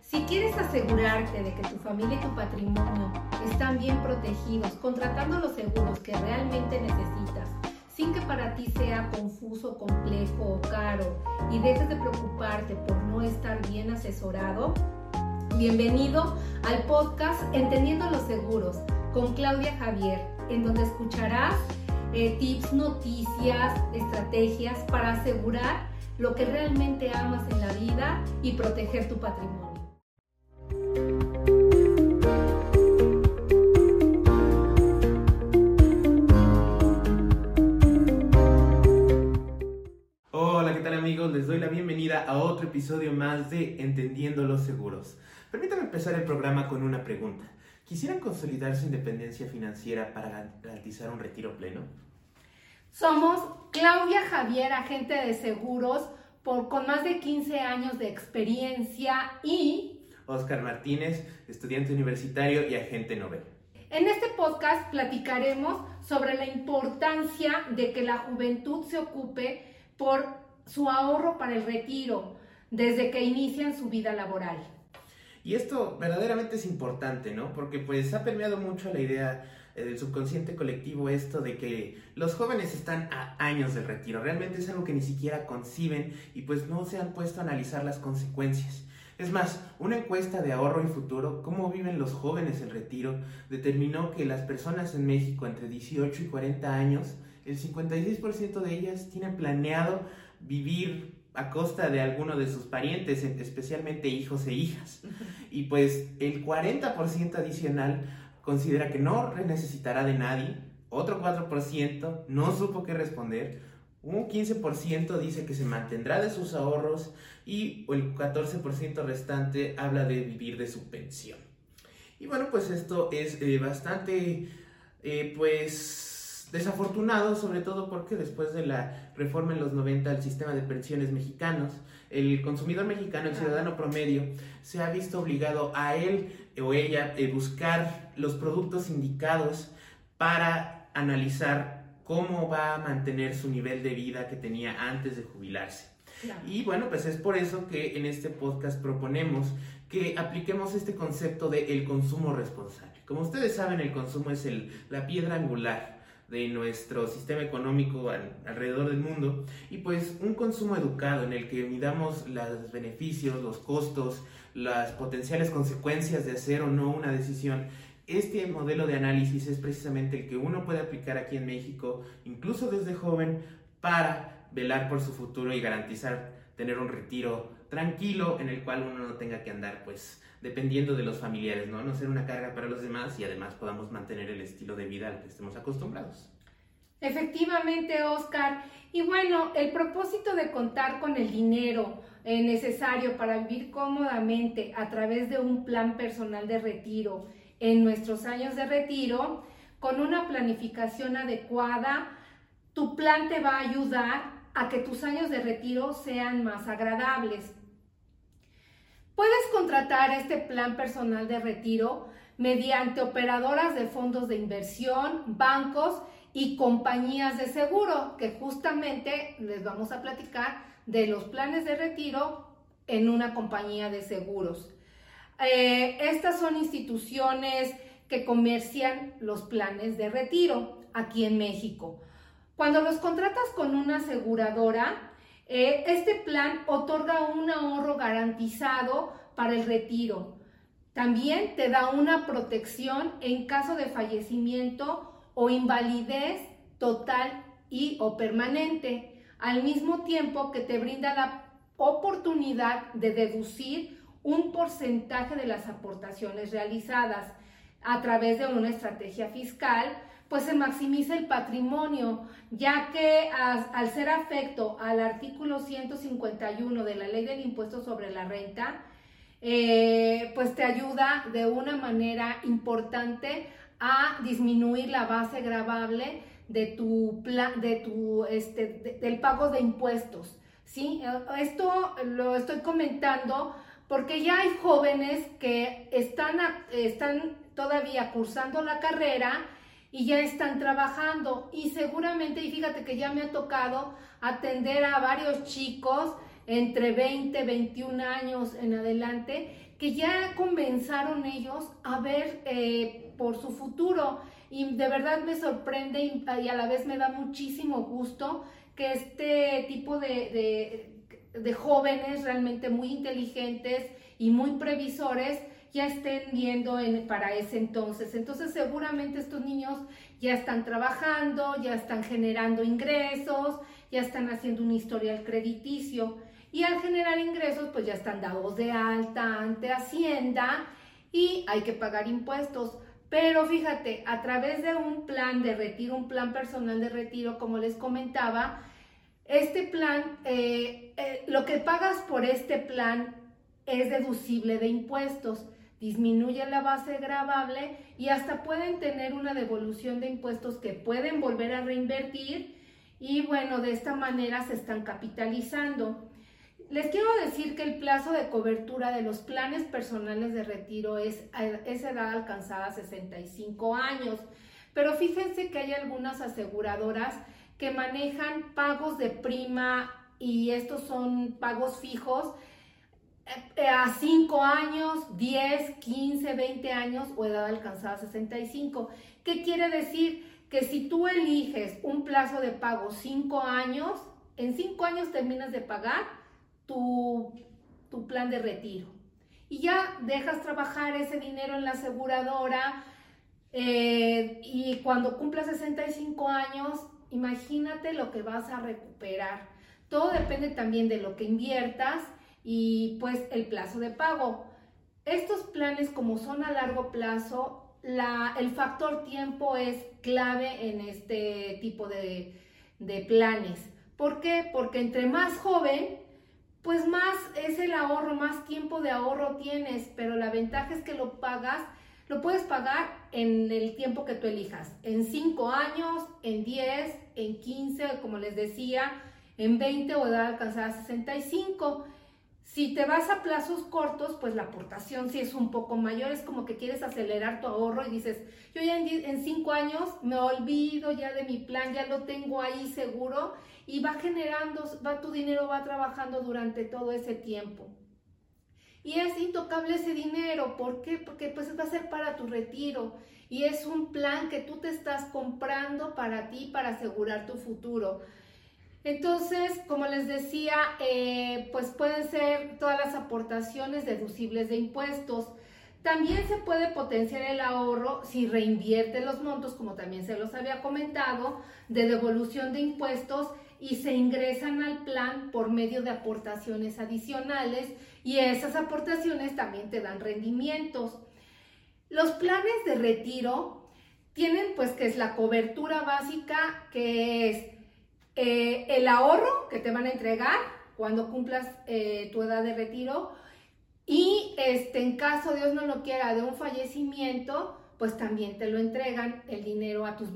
Si quieres asegurarte de que tu familia y tu patrimonio están bien protegidos, contratando los seguros que realmente necesitas, sin que para ti sea confuso, complejo o caro y dejes de preocuparte por no estar bien asesorado, bienvenido al podcast Entendiendo los Seguros con Claudia Javier, en donde escucharás eh, tips, noticias, estrategias para asegurar lo que realmente amas en la vida y proteger tu patrimonio. Amigos? Les doy la bienvenida a otro episodio más de Entendiendo los Seguros. Permítanme empezar el programa con una pregunta. ¿Quisieran consolidar su independencia financiera para garantizar un retiro pleno? Somos Claudia Javier, agente de seguros, por, con más de 15 años de experiencia y... Oscar Martínez, estudiante universitario y agente Nobel. En este podcast platicaremos sobre la importancia de que la juventud se ocupe por su ahorro para el retiro desde que inician su vida laboral. Y esto verdaderamente es importante, ¿no? Porque pues ha permeado mucho la idea eh, del subconsciente colectivo esto de que los jóvenes están a años del retiro. Realmente es algo que ni siquiera conciben y pues no se han puesto a analizar las consecuencias. Es más, una encuesta de ahorro y futuro, cómo viven los jóvenes el retiro, determinó que las personas en México entre 18 y 40 años, el 56% de ellas tienen planeado vivir a costa de alguno de sus parientes, especialmente hijos e hijas. Y pues el 40% adicional considera que no necesitará de nadie, otro 4% no supo qué responder, un 15% dice que se mantendrá de sus ahorros y el 14% restante habla de vivir de su pensión. Y bueno, pues esto es eh, bastante, eh, pues, desafortunado, sobre todo porque después de la reforma en los 90 al sistema de pensiones mexicanos, el consumidor mexicano, el ciudadano promedio, se ha visto obligado a él o ella eh, buscar los productos indicados para analizar cómo va a mantener su nivel de vida que tenía antes de jubilarse. Y bueno, pues es por eso que en este podcast proponemos que apliquemos este concepto de el consumo responsable. Como ustedes saben, el consumo es el, la piedra angular de nuestro sistema económico alrededor del mundo y pues un consumo educado en el que midamos los beneficios, los costos, las potenciales consecuencias de hacer o no una decisión. Este modelo de análisis es precisamente el que uno puede aplicar aquí en México, incluso desde joven, para velar por su futuro y garantizar tener un retiro tranquilo en el cual uno no tenga que andar pues dependiendo de los familiares, ¿no? No ser una carga para los demás y además podamos mantener el estilo de vida al que estemos acostumbrados. Efectivamente, Oscar. Y bueno, el propósito de contar con el dinero eh, necesario para vivir cómodamente a través de un plan personal de retiro en nuestros años de retiro, con una planificación adecuada, tu plan te va a ayudar a que tus años de retiro sean más agradables. Puedes contratar este plan personal de retiro mediante operadoras de fondos de inversión, bancos y compañías de seguro, que justamente les vamos a platicar de los planes de retiro en una compañía de seguros. Eh, estas son instituciones que comercian los planes de retiro aquí en México. Cuando los contratas con una aseguradora, eh, este plan otorga un ahorro garantizado para el retiro. También te da una protección en caso de fallecimiento o invalidez total y o permanente, al mismo tiempo que te brinda la oportunidad de deducir un porcentaje de las aportaciones realizadas a través de una estrategia fiscal pues se maximiza el patrimonio, ya que al ser afecto al artículo 151 de la ley del impuesto sobre la renta, eh, pues te ayuda de una manera importante a disminuir la base gravable de tu de tu este del pago de impuestos. ¿sí? Esto lo estoy comentando porque ya hay jóvenes que están, están todavía cursando la carrera y ya están trabajando y seguramente, y fíjate que ya me ha tocado atender a varios chicos entre 20, 21 años en adelante, que ya comenzaron ellos a ver eh, por su futuro. Y de verdad me sorprende y, a la vez me da muchísimo gusto que este tipo de, de jóvenes realmente muy inteligentes y muy previsores ya estén viendo en, para ese entonces. Entonces seguramente estos niños ya están trabajando, ya están generando ingresos, ya están haciendo un historial crediticio y al generar ingresos pues ya están dados de alta ante Hacienda y hay que pagar impuestos. Pero fíjate, a través de un plan de retiro, un plan personal de retiro, como les comentaba, este plan, eh, eh, lo que pagas por este plan es deducible de impuestos disminuye la base grabable y hasta pueden tener una devolución de impuestos que pueden volver a reinvertir y bueno, de esta manera se están capitalizando. Les quiero decir que el plazo de cobertura de los planes personales de retiro es, es edad alcanzada 65 años, pero fíjense que hay algunas aseguradoras que manejan pagos de prima y estos son pagos fijos a 5 años, 10, 15, 20 años o edad alcanzada 65. ¿Qué quiere decir? Que si tú eliges un plazo de pago 5 años, en 5 años terminas de pagar tu, tu plan de retiro. Y ya dejas trabajar ese dinero en la aseguradora eh, y cuando cumplas 65 años, imagínate lo que vas a recuperar. Todo depende también de lo que inviertas y pues el plazo de pago. Estos planes como son a largo plazo, la, el factor tiempo es clave en este tipo de, de planes. ¿Por qué? Porque entre más joven, pues más es el ahorro, más tiempo de ahorro tienes, pero la ventaja es que lo pagas, lo puedes pagar en el tiempo que tú elijas, en 5 años, en 10, en 15, como les decía, en 20 o edad alcanzada 65. Si te vas a plazos cortos, pues la aportación sí es un poco mayor, es como que quieres acelerar tu ahorro y dices, yo ya en, cinco años me olvido ya de mi plan, ya lo tengo ahí seguro y va generando, va tu dinero va trabajando durante todo ese tiempo. Y es intocable ese dinero, ¿por qué? Porque pues va a ser para tu retiro y es un plan que tú te estás comprando para ti, para asegurar tu futuro. Entonces, como les decía, eh, pues pueden ser todas las aportaciones deducibles de impuestos. También se puede potenciar el ahorro si reinvierte los montos, como también se los había comentado, de devolución de impuestos y se ingresan al plan por medio de aportaciones adicionales y esas aportaciones también te dan rendimientos. Los planes de retiro tienen pues que es la cobertura básica que es eh, el ahorro que te van a entregar cuando cumplas eh, tu edad de retiro y este, en caso Dios no lo quiera de un fallecimiento, pues también te lo entregan el dinero a tus,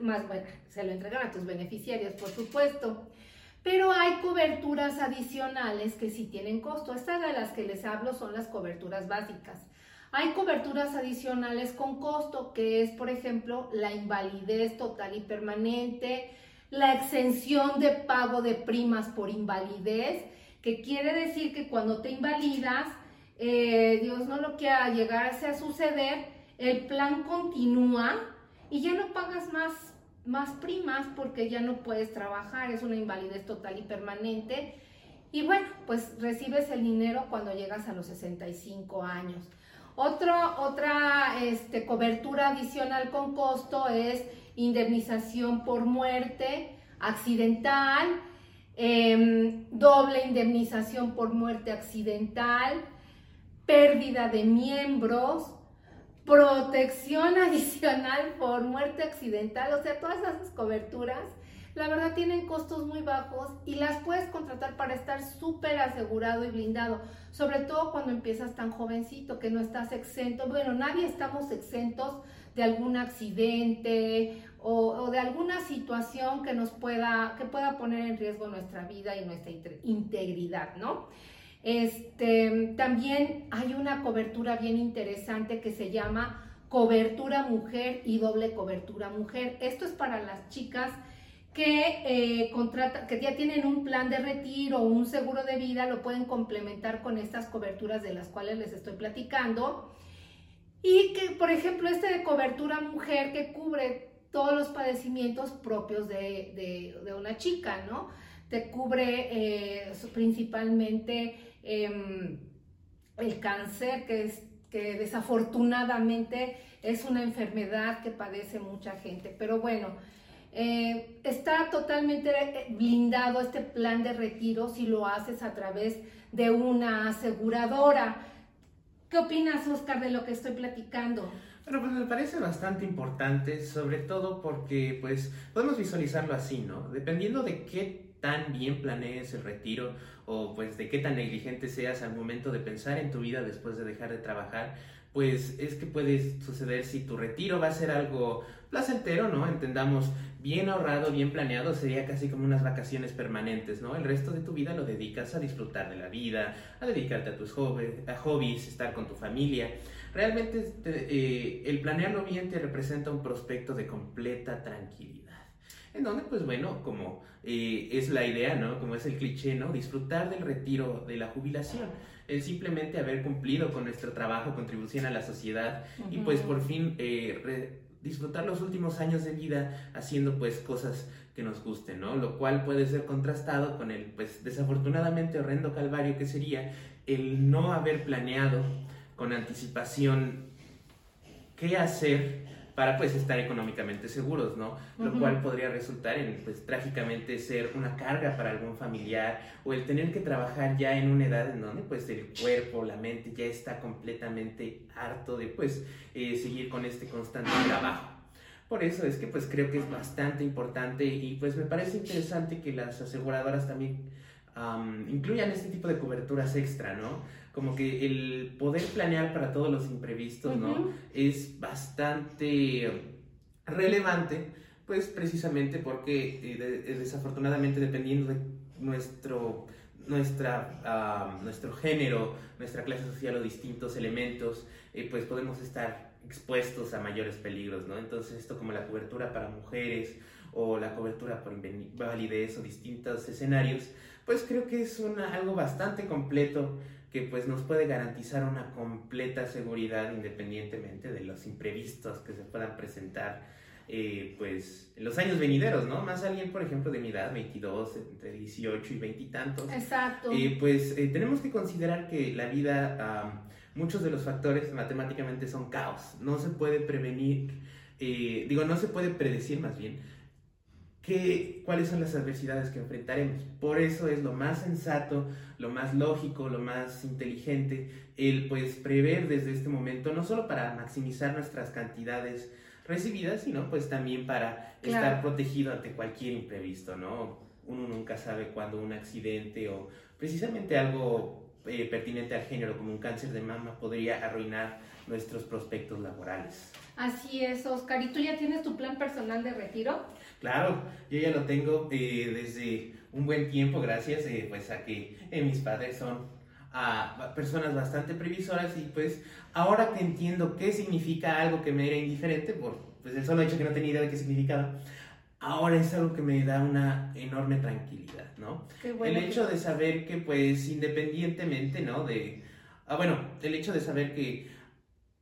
más bueno, se lo entregan a tus beneficiarios, por supuesto. Pero hay coberturas adicionales que sí tienen costo. Estas de las que les hablo son las coberturas básicas. Hay coberturas adicionales con costo, que es, por ejemplo, la invalidez total y permanente, la exención de pago de primas por invalidez, que quiere decir que cuando te invalidas, eh, Dios no lo quiera llegarse a suceder, el plan continúa y ya no pagas más, más primas porque ya no puedes trabajar, es una invalidez total y permanente. Y bueno, pues recibes el dinero cuando llegas a los 65 años. otra este, cobertura adicional con costo es indemnización por muerte accidental, em, doble indemnización por muerte accidental, pérdida de miembros, protección adicional por muerte accidental, o sea, todas esas coberturas, la verdad tienen costos muy bajos y las puedes contratar para estar súper asegurado y blindado, sobre todo cuando empiezas tan jovencito que no estás exento, bueno, nadie estamos exentos de algún accidente o, de alguna situación que nos pueda, que pueda poner en riesgo nuestra vida y nuestra integridad, ¿no? Este, también hay una cobertura bien interesante que se llama cobertura mujer y doble cobertura mujer. Esto es para las chicas que, eh, contrata, que ya tienen un plan de retiro o un seguro de vida, lo pueden complementar con estas coberturas de las cuales les estoy platicando. Y que, por ejemplo, este de cobertura mujer que cubre todos los padecimientos propios de, una chica, ¿no? Te cubre eh, principalmente em, el cáncer, que, es, que desafortunadamente es una enfermedad que padece mucha gente. Pero bueno, eh, está totalmente eh, blindado este plan de retiro si lo haces a través de una aseguradora. ¿Qué opinas, Oscar, de lo que estoy platicando? Bueno, pues me parece bastante importante, sobre todo porque pues podemos visualizarlo así, ¿no? Dependiendo de qué tan bien planees el retiro o pues de qué tan negligente seas al momento de pensar en tu vida después de dejar de trabajar, pues es que puede suceder si tu retiro va a ser algo placentero, ¿no? Entendamos, bien ahorrado, bien planeado, sería casi como unas vacaciones permanentes, ¿no? El resto de tu vida lo dedicas a disfrutar de la vida, a dedicarte a tus hobbies, a hobbies estar con tu familia. Realmente eh, el planearlo bien te representa un prospecto de completa tranquilidad. En donde, pues bueno, como eh, es la idea, ¿no? Como es el cliché, ¿no? Disfrutar del retiro, de la jubilación el simplemente haber cumplido con nuestro trabajo, contribución a la sociedad y pues por fin eh, disfrutar los últimos años de vida haciendo pues cosas que nos gusten, ¿no? Lo cual puede ser contrastado con el pues desafortunadamente horrendo calvario que sería el no haber planeado con anticipación qué hacer para pues estar económicamente seguros, ¿no? Lo cual podría resultar en pues trágicamente ser una carga para algún familiar o el tener que trabajar ya en una edad en donde pues el cuerpo, la mente ya está completamente harto de pues eh, seguir con este constante trabajo. Por eso es que pues creo que es bastante importante y pues me parece interesante que las aseguradoras también incluyan este tipo de coberturas extra, ¿no? Como que el poder planear para todos los imprevistos, ¿no? Es bastante relevante, pues precisamente porque eh, desafortunadamente dependiendo de nuestro, nuestra, nuestro género, nuestra clase social o distintos elementos, eh, pues podemos estar expuestos a mayores peligros, ¿no? Entonces esto como la cobertura para mujeres o la cobertura por invalidez o distintos escenarios, pues creo que es una, algo bastante completo que pues nos puede garantizar una completa seguridad independientemente de los imprevistos que se puedan presentar eh, pues en los años venideros, ¿no? Más alguien, por ejemplo, de mi edad, 22, entre 18 y 20 y tantos. Exacto. Eh, pues eh, tenemos que considerar que la vida, muchos de los factores matemáticamente son caos. No se puede prevenir, digo, no se puede predecir más bien qué, cuáles son las adversidades que enfrentaremos. Por eso es lo más sensato, lo más lógico, lo más inteligente, el pues prever desde este momento, no solo para maximizar nuestras cantidades recibidas, sino pues también para estar protegido ante cualquier imprevisto, ¿no? Uno nunca sabe cuándo un accidente o precisamente algo eh, pertinente al género como un cáncer de mama podría arruinar nuestros prospectos laborales. Así es, Oscar. ¿Y tú ya tienes tu plan personal de retiro? Claro, yo ya lo tengo eh, desde un buen tiempo, gracias eh, pues a que eh, mis padres son ah, personas bastante previsoras y pues ahora que entiendo qué significa algo que me era indiferente, por pues el solo hecho que no tenía idea de qué significaba, ahora es algo que me da una enorme tranquilidad, ¿no? el hecho de saber que pues independientemente, ¿no? De, ah, bueno, el hecho de saber que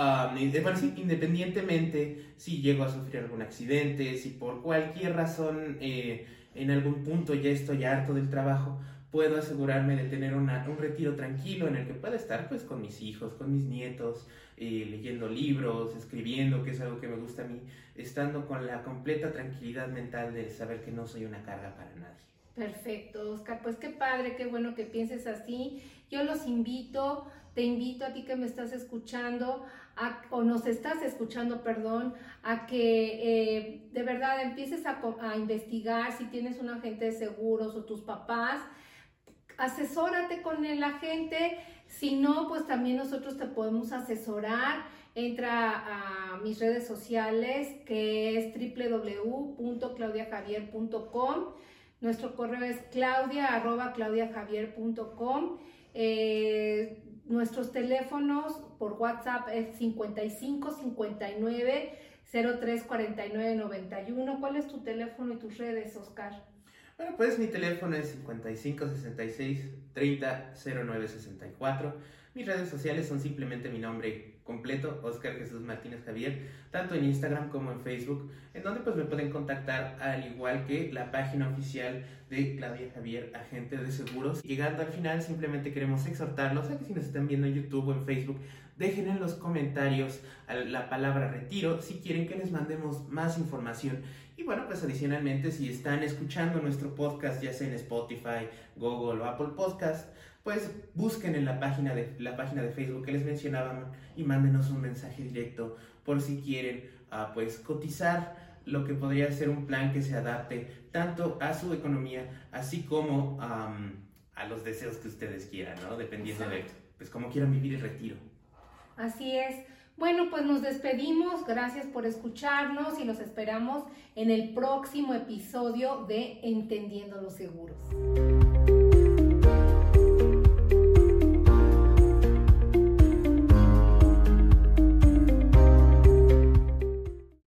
Um, independientemente si llego a sufrir algún accidente, si por cualquier razón eh, en algún punto ya estoy harto del trabajo, puedo asegurarme de tener un retiro tranquilo en el que pueda estar pues con mis hijos, con mis nietos, eh, leyendo libros, escribiendo, que es algo que me gusta a mí, estando con la completa tranquilidad mental de saber que no soy una carga para nadie. Perfecto, Oscar. Pues qué padre, qué bueno que pienses así. Yo los invito, te invito a ti que me estás escuchando, o nos estás escuchando, perdón, a que eh, de verdad empieces a, investigar si tienes un agente de seguros o tus papás. Asesórate con el agente. Si no, pues también nosotros te podemos asesorar. Entra a mis redes sociales que es www.claudiajavier.com nuestro correo es claudia.claudiajavier.com. nuestros teléfonos por WhatsApp es 55 59 034991. ¿Cuál es tu teléfono y tus redes, Oscar? Bueno, pues mi teléfono es 5566 30 Mis redes sociales son simplemente mi nombre completo, Oscar Jesús Martínez Javier, tanto en Instagram como en Facebook, en donde pues me pueden contactar al igual que la página oficial de Claudia Javier, agente de seguros. Llegando al final, simplemente queremos exhortarlos a que si nos están viendo en YouTube o en Facebook, dejen en los comentarios la palabra retiro si quieren que les mandemos más información. Y bueno, pues adicionalmente, si están escuchando nuestro podcast, ya sea en Spotify, Google o Apple Podcast, pues busquen en la página de, la página de Facebook que les mencionábamos y mándenos un mensaje directo por si quieren uh, pues cotizar lo que podría ser un plan que se adapte tanto a su economía así como a los deseos que ustedes quieran, ¿no? Dependiendo de pues cómo quieran vivir el retiro. Así es. Bueno, pues nos despedimos. Gracias por escucharnos y los esperamos en el próximo episodio de Entendiendo los Seguros.